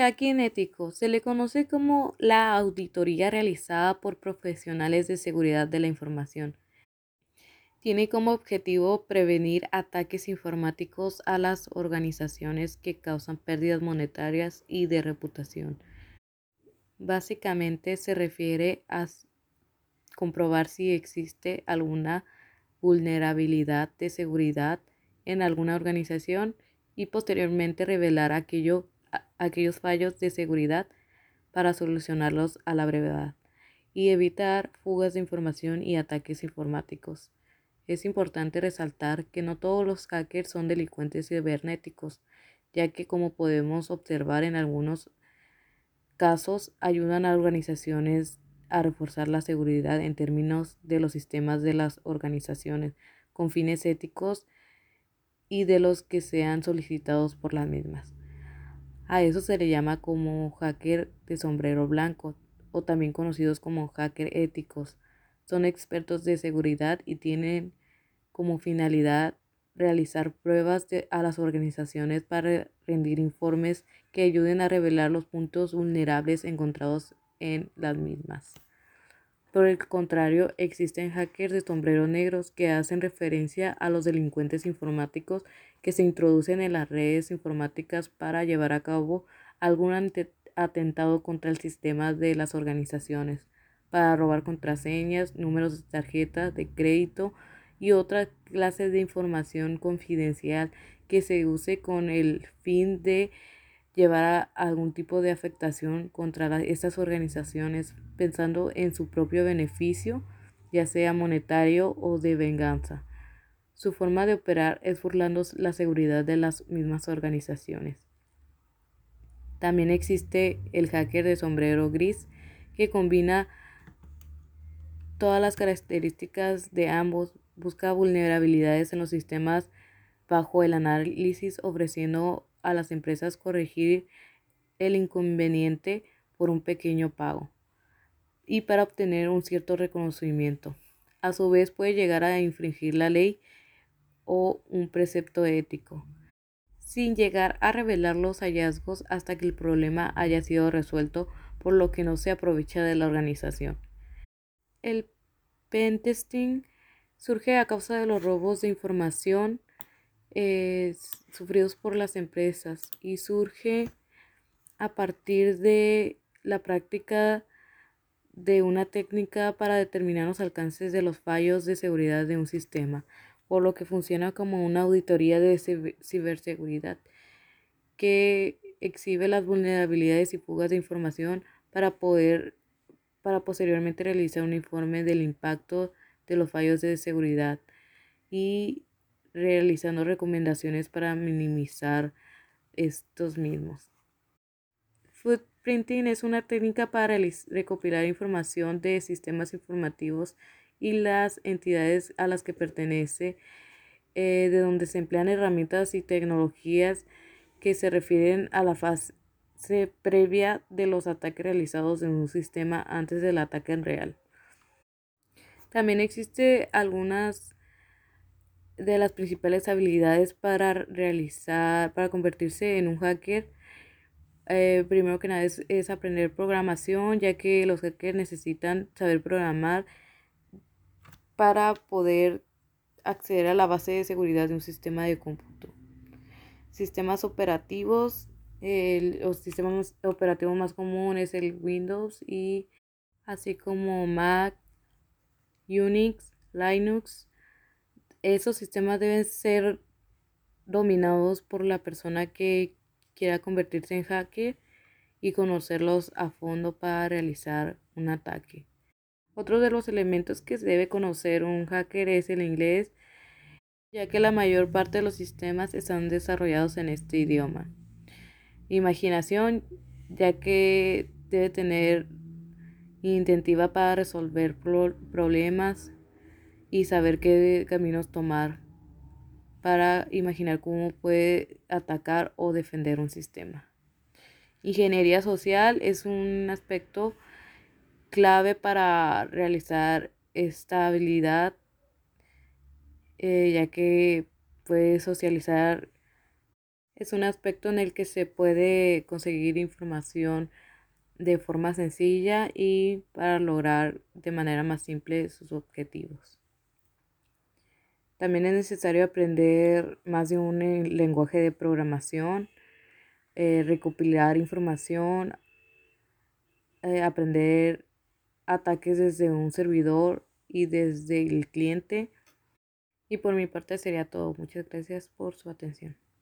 Hacking ético se le conoce como la auditoría realizada por profesionales de seguridad de la información. Tiene como objetivo prevenir ataques informáticos a las organizaciones que causan pérdidas monetarias y de reputación. Básicamente se refiere a comprobar si existe alguna vulnerabilidad de seguridad en alguna organización y posteriormente revelar aquello aquellos fallos de seguridad para solucionarlos a la brevedad y evitar fugas de información y ataques informáticos. Es importante resaltar que no todos los hackers son delincuentes cibernéticos, ya que como podemos observar en algunos casos ayudan a organizaciones a reforzar la seguridad en términos de los sistemas de las organizaciones con fines éticos y de los que sean solicitados por las mismas. A eso se le llama como hacker de sombrero blanco o también conocidos como hacker éticos. Son expertos de seguridad y tienen como finalidad realizar pruebas a las organizaciones para rendir informes que ayuden a revelar los puntos vulnerables encontrados en las mismas. Por el contrario, existen hackers de sombrero negros que hacen referencia a los delincuentes informáticos que se introducen en las redes informáticas para llevar a cabo algún atentado contra el sistema de las organizaciones, para robar contraseñas, números de tarjeta de crédito y otra clase de información confidencial que se use con el fin de llevar a algún tipo de afectación contra estas organizaciones pensando en su propio beneficio, ya sea monetario o de venganza. Su forma de operar es burlando la seguridad de las mismas organizaciones. También existe el hacker de sombrero gris que combina todas las características de ambos, busca vulnerabilidades en los sistemas bajo el análisis ofreciendo a las empresas corregir el inconveniente por un pequeño pago y para obtener un cierto reconocimiento. A su vez puede llegar a infringir la ley o un precepto ético, sin llegar a revelar los hallazgos hasta que el problema haya sido resuelto, por lo que no se aprovecha de la organización. El pentesting surge a causa de los robos de información eh, sufridos por las empresas y surge a partir de la práctica de una técnica para determinar los alcances de los fallos de seguridad de un sistema, por lo que funciona como una auditoría de ciberseguridad que exhibe las vulnerabilidades y fugas de información para poder para posteriormente realizar un informe del impacto de los fallos de seguridad y realizando recomendaciones para minimizar estos mismos. Footprinting es una técnica para recopilar información de sistemas informativos y las entidades a las que pertenece, eh, de donde se emplean herramientas y tecnologías que se refieren a la fase previa de los ataques realizados en un sistema antes del ataque en real. También existe algunas de las principales habilidades para realizar, para convertirse en un hacker. Eh, primero que nada es, es, aprender programación, ya que los hackers necesitan saber programar para poder acceder a la base de seguridad de un sistema de cómputo. Sistemas operativos, el, los sistemas operativos más comunes es el Windows y así como Mac, Unix, Linux. Esos sistemas deben ser dominados por la persona que quiera convertirse en hacker y conocerlos a fondo para realizar un ataque. Otro de los elementos que debe conocer un hacker es el inglés, ya que la mayor parte de los sistemas están desarrollados en este idioma. Imaginación, ya que debe tener intentiva para resolver problemas y saber qué caminos tomar para imaginar cómo puede atacar o defender un sistema. Ingeniería social es un aspecto clave para realizar esta habilidad, eh, ya que puede socializar es un aspecto en el que se puede conseguir información de forma sencilla y para lograr de manera más simple sus objetivos. También es necesario aprender más de un eh, lenguaje de programación, eh, recopilar información, eh, aprender ataques desde un servidor y desde el cliente. Y por mi parte sería todo. Muchas gracias por su atención.